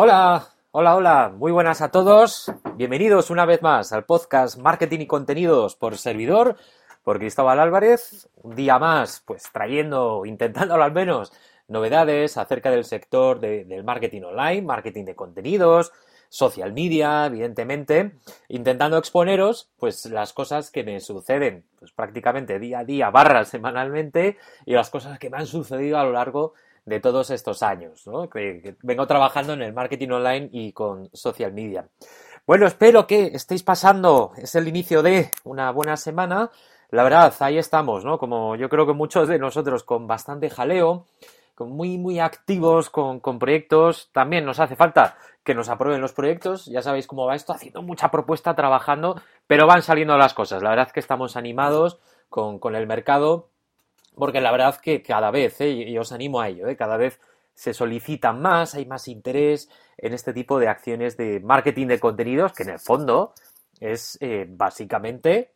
Hola, hola, hola, muy buenas a todos. Bienvenidos una vez más al podcast Marketing y Contenidos por servidor, por Cristóbal Álvarez. Un día más, pues trayendo, intentándolo al menos, novedades acerca del sector del marketing online, marketing de contenidos, social media, evidentemente, intentando exponeros pues las cosas que me suceden pues prácticamente día a día, barra semanalmente y las cosas que me han sucedido a lo largo de todos estos años, ¿no? que, vengo trabajando en el marketing online y con social media. Bueno, espero que estéis pasando, es el inicio de una buena semana. La verdad, ahí estamos, ¿no? Como yo creo que muchos de nosotros con bastante jaleo, con muy, muy activos con, con proyectos. También nos hace falta que nos aprueben los proyectos. Ya sabéis cómo va esto, haciendo mucha propuesta, trabajando, pero van saliendo las cosas. La verdad es que estamos animados con, con el mercado porque la verdad que cada vez, ¿eh? y os animo a ello, ¿eh? cada vez se solicitan más, hay más interés en este tipo de acciones de marketing de contenidos, que en el fondo es eh, básicamente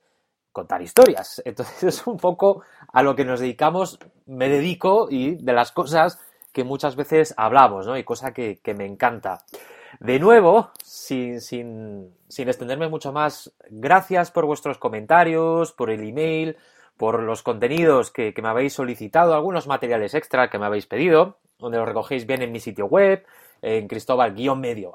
contar historias. Entonces es un poco a lo que nos dedicamos, me dedico y de las cosas que muchas veces hablamos, ¿no? Y cosa que, me encanta. De nuevo, sin, sin, sin extenderme mucho más, gracias por vuestros comentarios, por el email, por los contenidos que, me habéis solicitado, algunos materiales extra que me habéis pedido, donde los recogéis bien en mi sitio web, en cristóbal-medio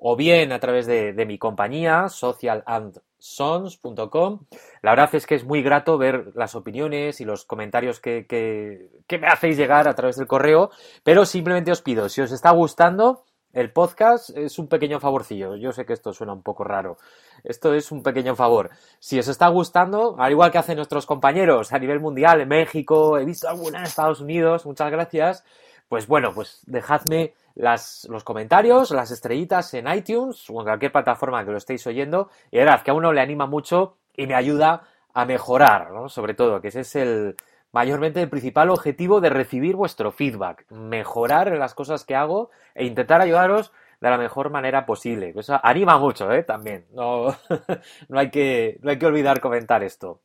o bien a través de, mi compañía, socialandsons.com. La verdad es que es muy grato ver las opiniones y los comentarios que, que me hacéis llegar a través del correo, pero simplemente os pido, si os está gustando, el podcast es un pequeño favorcillo. Yo sé que esto suena un poco raro. Esto es un pequeño favor. Si os está gustando, al igual que hacen nuestros compañeros a nivel mundial en México, he visto alguna en Estados Unidos, muchas gracias. Pues bueno, pues dejadme las, los comentarios, las estrellitas en iTunes o en cualquier plataforma que lo estéis oyendo. Y verdad que a uno le anima mucho y me ayuda a mejorar, ¿no? Sobre todo, que ese es el, mayormente el principal objetivo de recibir vuestro feedback, mejorar las cosas que hago e intentar ayudaros de la mejor manera posible. Eso anima mucho, ¿eh? También. No, no, hay que, no hay que olvidar comentar esto.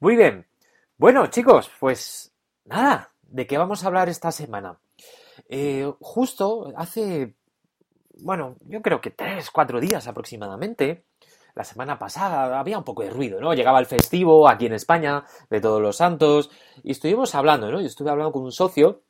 Muy bien. Bueno, chicos, pues nada, ¿de qué vamos a hablar esta semana? Eh, justo hace, bueno, yo creo que tres, cuatro días aproximadamente, la semana pasada había un poco de ruido, ¿no? Llegaba el festivo aquí en España, de Todos los Santos, y estuvimos hablando, ¿no? Yo estuve hablando con un socio,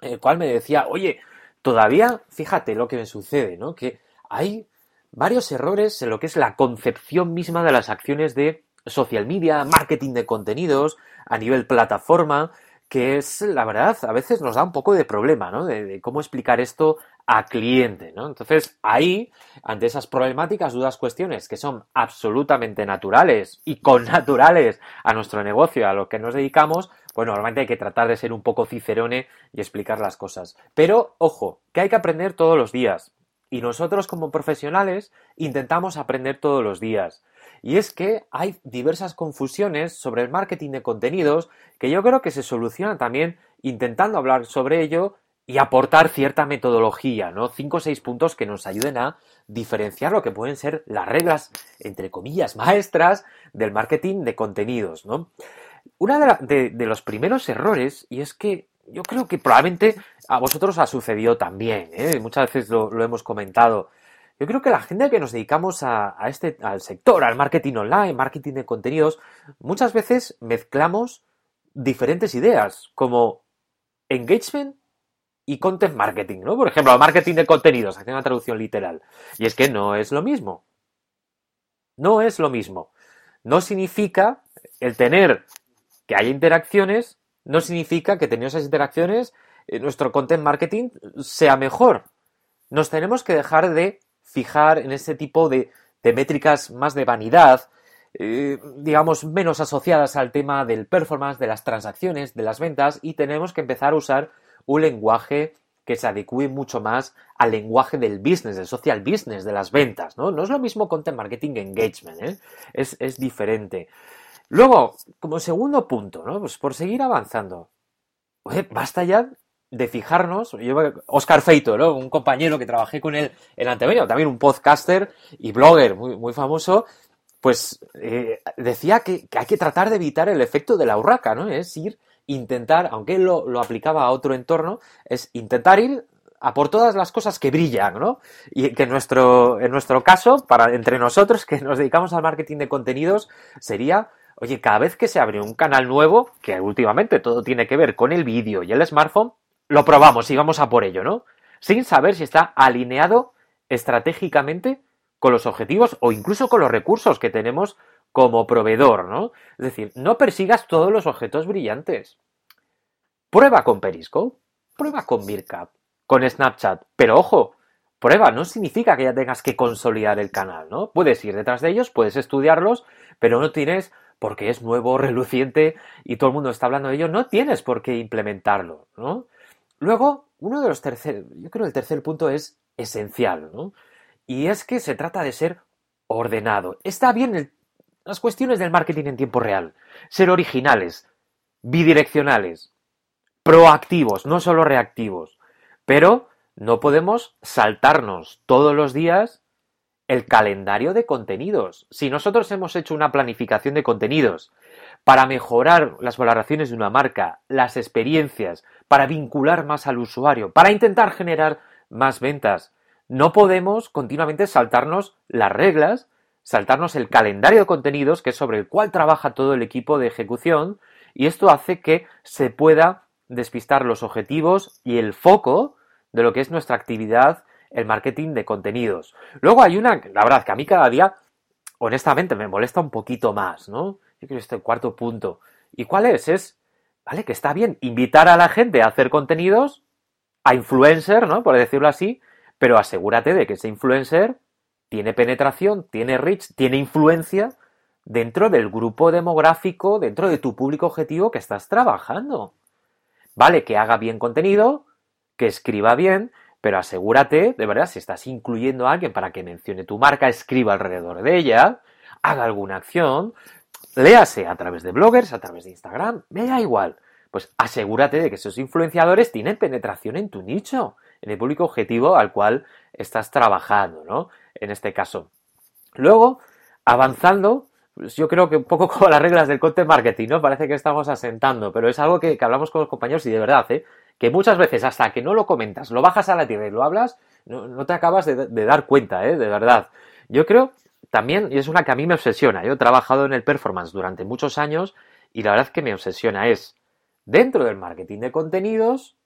el cual me decía, oye, todavía, fíjate lo que me sucede, ¿no? Que hay varios errores en lo que es la concepción misma de las acciones de social media, marketing de contenidos, a nivel plataforma, que es, la verdad, a veces nos da un poco de problema, ¿no? De, cómo explicar esto a cliente, ¿no? Entonces, ahí, ante esas problemáticas, dudas, cuestiones que son absolutamente naturales y connaturales a nuestro negocio, a lo que nos dedicamos, pues normalmente hay que tratar de ser un poco cicerone y explicar las cosas. Pero, ojo, que hay que aprender todos los días. Y nosotros como profesionales intentamos aprender todos los días. Y es que hay diversas confusiones sobre el marketing de contenidos que yo creo que se solucionan también intentando hablar sobre ello y aportar cierta metodología, ¿no? Cinco o seis puntos que nos ayuden a diferenciar lo que pueden ser las reglas, entre comillas, maestras del marketing de contenidos, ¿no? Uno de, los primeros errores, y es que yo creo que probablemente a vosotros ha sucedido también, ¿eh? muchas veces lo hemos comentado, yo creo que la gente que nos dedicamos a, este, al sector, al marketing online, marketing de contenidos, muchas veces mezclamos diferentes ideas, como engagement y content marketing, ¿no? Por ejemplo, marketing de contenidos, haciendo una traducción literal. Y es que no es lo mismo. No es lo mismo. No significa el tener que haya interacciones, no significa que teniendo esas interacciones eh, nuestro content marketing sea mejor. Nos tenemos que dejar de fijar en ese tipo de, métricas más de vanidad, eh, digamos, menos asociadas al tema del performance, de las transacciones, de las ventas, y tenemos que empezar a usar un lenguaje que se adecue mucho más al lenguaje del business, del social business, de las ventas, ¿no? No es lo mismo content marketing engagement, ¿eh? es, es diferente. Luego, como segundo punto, ¿no? Pues por seguir avanzando. Basta ya de fijarnos, Oscar Feito, ¿no? un compañero que trabajé con él en Antemedio, también un podcaster y blogger muy, muy famoso, pues eh, decía que, hay que tratar de evitar el efecto de la urraca, ¿no? Es ir, intentar, aunque lo, lo aplicaba a otro entorno, es intentar ir a por todas las cosas que brillan, ¿no? Y que en nuestro, en nuestro caso, para entre nosotros que nos dedicamos al marketing de contenidos, sería, oye, cada vez que se abre un canal nuevo, que últimamente todo tiene que ver con el vídeo y el smartphone, lo probamos y vamos a por ello, ¿no? Sin saber si está alineado estratégicamente con los objetivos o incluso con los recursos que tenemos como proveedor, ¿no? Es decir, no persigas todos los objetos brillantes. Prueba con Periscope, prueba con Mircap, con Snapchat, pero ojo, prueba no significa que ya tengas que consolidar el canal, ¿no? Puedes ir detrás de ellos, puedes estudiarlos, pero no tienes porque es nuevo, reluciente y todo el mundo está hablando de ello, no tienes por qué implementarlo, ¿no? Luego, uno de los terceros, yo creo que el tercer punto es esencial, ¿no? Y es que se trata de ser ordenado. Está bien las cuestiones del marketing en tiempo real. Ser originales, bidireccionales, proactivos, no solo reactivos. Pero no podemos saltarnos todos los días el calendario de contenidos. Si nosotros hemos hecho una planificación de contenidos para mejorar las valoraciones de una marca, las experiencias, para vincular más al usuario, para intentar generar más ventas. No podemos continuamente saltarnos las reglas, saltarnos el calendario de contenidos, que es sobre el cual trabaja todo el equipo de ejecución, y esto hace que se pueda despistar los objetivos y el foco de lo que es nuestra actividad, el marketing de contenidos. Luego hay una, la verdad, que a mí cada día, honestamente, me molesta un poquito más, ¿no? Yo creo que este cuarto punto. ¿Y cuál es? Es ¿vale? Que está bien invitar a la gente a hacer contenidos, a influencer, ¿no? Por decirlo así, pero asegúrate de que ese influencer tiene penetración, tiene reach, tiene influencia dentro del grupo demográfico, dentro de tu público objetivo que estás trabajando. Vale, que haga bien contenido, que escriba bien, pero asegúrate, de verdad, si estás incluyendo a alguien para que mencione tu marca, escriba alrededor de ella, haga alguna acción, léase a través de bloggers, a través de Instagram, me da igual. Pues asegúrate de que esos influenciadores tienen penetración en tu nicho, en el público objetivo al cual estás trabajando, ¿no? En este caso. Luego, avanzando, pues yo creo que un poco como las reglas del content marketing, ¿no? Parece que estamos asentando, pero es algo que, hablamos con los compañeros y de verdad, ¿eh? Que muchas veces hasta que no lo comentas, lo bajas a la tierra y lo hablas, no, te acabas de, de, dar cuenta, ¿eh? De verdad. Yo creo también, y es una que a mí me obsesiona, yo he trabajado en el performance durante muchos años y la verdad que me obsesiona es, dentro del marketing de contenidos,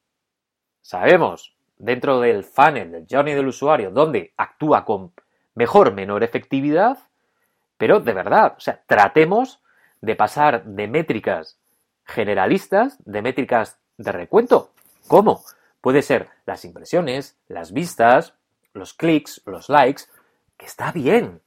sabemos, dentro del funnel, del journey del usuario, donde actúa con mejor, menor efectividad, pero de verdad, o sea, tratemos de pasar de métricas generalistas, de métricas de recuento. ¿Cómo? Puede ser las impresiones, las vistas, los clics, los likes, que está bien,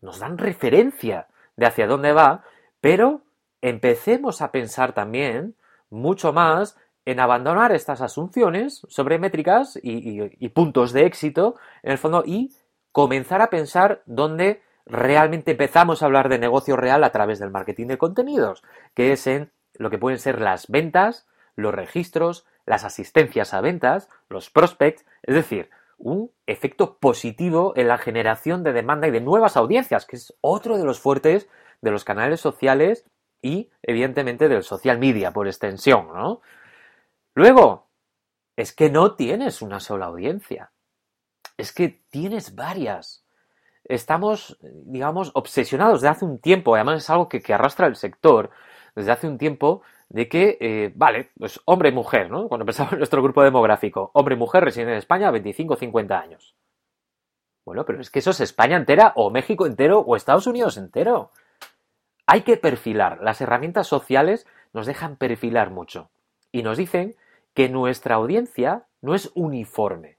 nos dan referencia de hacia dónde va, pero empecemos a pensar también mucho más en abandonar estas asunciones sobre métricas y, puntos de éxito, en el fondo, y comenzar a pensar dónde realmente empezamos a hablar de negocio real a través del marketing de contenidos, que es en lo que pueden ser las ventas, los registros, las asistencias a ventas, los prospects, es decir, un efecto positivo en la generación de demanda y de nuevas audiencias, que es otro de los fuertes de los canales sociales y, evidentemente, del social media por extensión, ¿no? Luego, es que no tienes una sola audiencia. Es que tienes varias. Estamos, digamos, obsesionados desde hace un tiempo, además es algo que, arrastra el sector desde hace un tiempo, de que, eh, vale, pues hombre y mujer, ¿no? Cuando pensamos en nuestro grupo demográfico, hombre y mujer residen en España 25 o 50 años. Bueno, pero es que eso es España entera, o México entero, o Estados Unidos entero. Hay que perfilar. Las herramientas sociales nos dejan perfilar mucho. Y nos dicen que nuestra audiencia no es uniforme.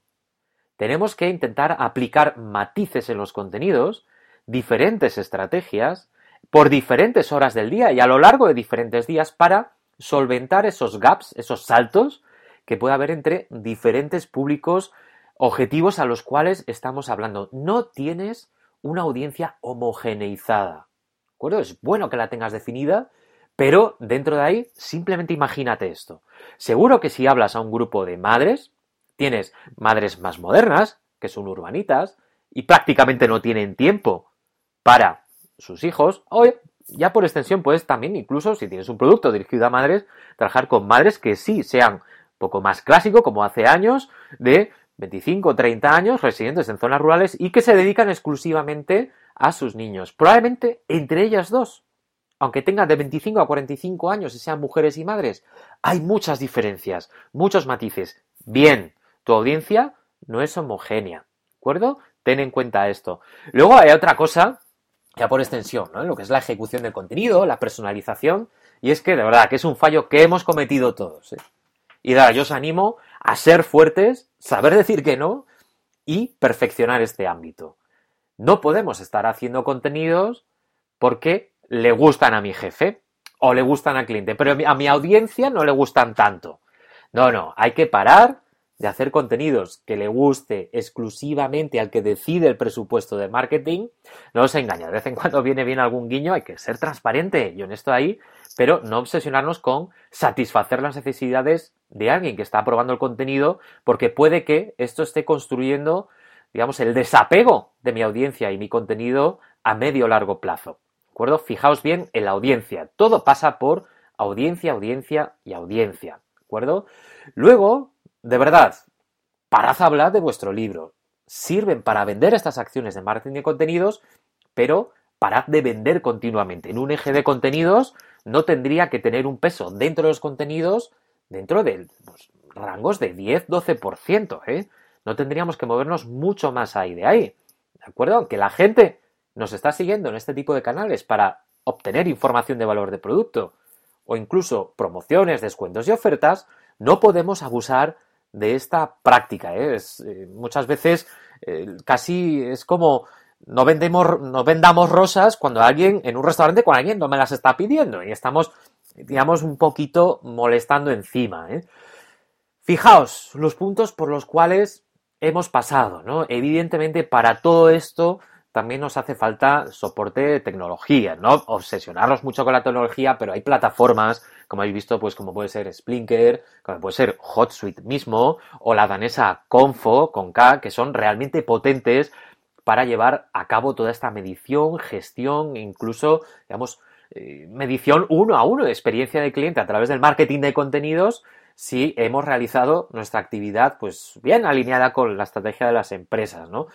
Tenemos que intentar aplicar matices en los contenidos, diferentes estrategias, por diferentes horas del día y a lo largo de diferentes días para solventar esos gaps, esos saltos que puede haber entre diferentes públicos objetivos a los cuales estamos hablando. No tienes una audiencia homogeneizada. ¿De acuerdo? Es bueno que la tengas definida, pero dentro de ahí, simplemente imagínate esto. Seguro que si hablas a un grupo de madres, tienes madres más modernas, que son urbanitas, y prácticamente no tienen tiempo para sus hijos, o ya por extensión puedes también, incluso si tienes un producto dirigido a madres, trabajar con madres que sí sean un poco más clásico, como hace años, de 25 o 30 años, residentes en zonas rurales y que se dedican exclusivamente a sus niños. Probablemente entre ellas dos, aunque tengan de 25 a 45 años y sean mujeres y madres, hay muchas diferencias, muchos matices. Bien, tu audiencia no es homogénea, ¿de acuerdo? Ten en cuenta esto. Luego hay otra cosa, ya por extensión, ¿no? Lo que es la ejecución del contenido, la personalización, y es que de verdad que es un fallo que hemos cometido todos. ¿eh? Y nada, yo os animo a ser fuertes, saber decir que no y perfeccionar este ámbito. No podemos estar haciendo contenidos porque le gustan a mi jefe o le gustan al cliente, pero a mi audiencia no le gustan tanto. No, no, hay que parar de hacer contenidos que le guste exclusivamente al que decide el presupuesto de marketing. No os engaña, de vez en cuando viene bien algún guiño, hay que ser transparente y honesto ahí, pero no obsesionarnos con satisfacer las necesidades de alguien que está probando el contenido, porque puede que esto esté construyendo, digamos, el desapego de mi audiencia y mi contenido a medio o largo plazo. ¿De acuerdo? Fijaos bien en la audiencia. Todo pasa por audiencia, audiencia y audiencia. ¿De acuerdo? Luego, de verdad, parad a hablar de vuestro libro. Sirven para vender estas acciones de marketing de contenidos, pero parad de vender continuamente. En un eje de contenidos no tendría que tener un peso dentro de los contenidos dentro de pues, rangos de 10-12%, ¿eh? No tendríamos que movernos mucho más ahí de ahí, ¿de acuerdo? Aunque la gente nos está siguiendo en este tipo de canales para obtener información de valor de producto o incluso promociones, descuentos y ofertas, no podemos abusar de esta práctica. ¿eh? Eh, muchas veces eh, casi es como no, vendemos, no vendamos rosas cuando alguien, en un restaurante, cuando alguien no me las está pidiendo y estamos digamos, un poquito molestando encima. Fijaos los puntos por los cuales hemos pasado, ¿no? Evidentemente, para todo esto también nos hace falta soporte de tecnología, no obsesionarnos mucho con la tecnología, pero hay plataformas, como habéis visto, pues como puede ser Splinker, como puede ser HotSuite mismo, o la danesa Confo con K, que son realmente potentes para llevar a cabo toda esta medición, gestión, incluso, digamos, eh, medición uno a uno de experiencia de cliente a través del marketing de contenidos si hemos realizado nuestra actividad pues bien alineada con la estrategia de las empresas, ¿no?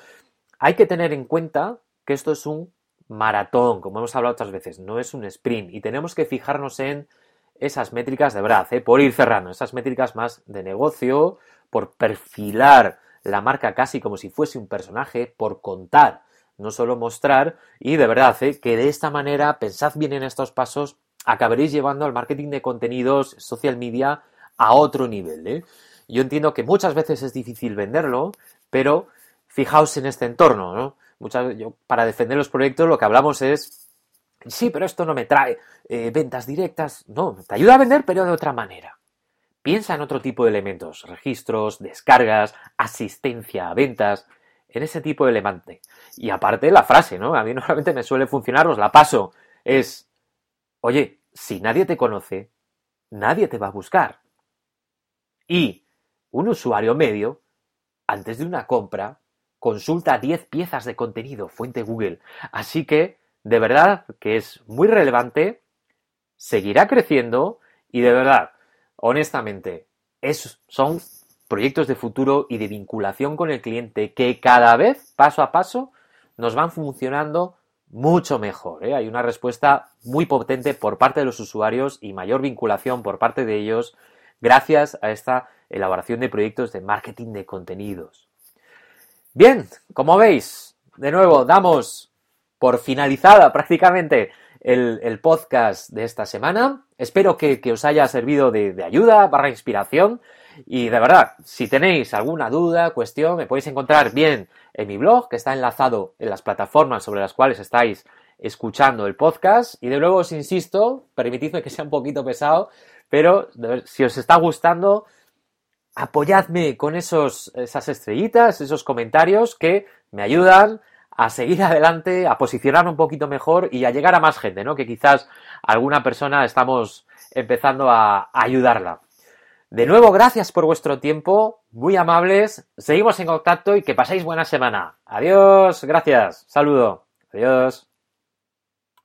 Hay que tener en cuenta que esto es un maratón, como hemos hablado otras veces, no es un sprint y tenemos que fijarnos en esas métricas de verdad, ¿eh? por ir cerrando, esas métricas más de negocio, por perfilar la marca casi como si fuese un personaje, por contar no solo mostrar y de verdad ¿eh? que de esta manera pensad bien en estos pasos acabaréis llevando al marketing de contenidos social media a otro nivel ¿eh? yo entiendo que muchas veces es difícil venderlo pero fijaos en este entorno ¿no? Muchas, yo, para defender los proyectos lo que hablamos es sí pero esto no me trae eh, ventas directas no te ayuda a vender pero de otra manera piensa en otro tipo de elementos registros descargas asistencia a ventas en ese tipo de levante. Y aparte la frase, ¿no? A mí normalmente me suele funcionar, os la paso. Es, oye, si nadie te conoce, nadie te va a buscar. Y un usuario medio, antes de una compra, consulta 10 piezas de contenido, fuente Google. Así que, de verdad, que es muy relevante, seguirá creciendo y de verdad, honestamente, es, son proyectos de futuro y de vinculación con el cliente que cada vez, paso a paso, nos van funcionando mucho mejor. ¿eh? Hay una respuesta muy potente por parte de los usuarios y mayor vinculación por parte de ellos gracias a esta elaboración de proyectos de marketing de contenidos. Bien, como veis, de nuevo damos por finalizada prácticamente el, podcast de esta semana. Espero que, os haya servido de, de ayuda, barra inspiración. Y de verdad, si tenéis alguna duda, cuestión, me podéis encontrar bien en mi blog, que está enlazado en las plataformas sobre las cuales estáis escuchando el podcast. Y de nuevo os insisto, permitidme que sea un poquito pesado, pero si os está gustando, apoyadme con esos, esas estrellitas, esos comentarios que me ayudan a seguir adelante, a posicionarme un poquito mejor y a llegar a más gente, ¿no? Que quizás alguna persona estamos empezando a ayudarla. De nuevo, gracias por vuestro tiempo, muy amables, seguimos en contacto y que paséis buena semana. Adiós, gracias, saludo, adiós.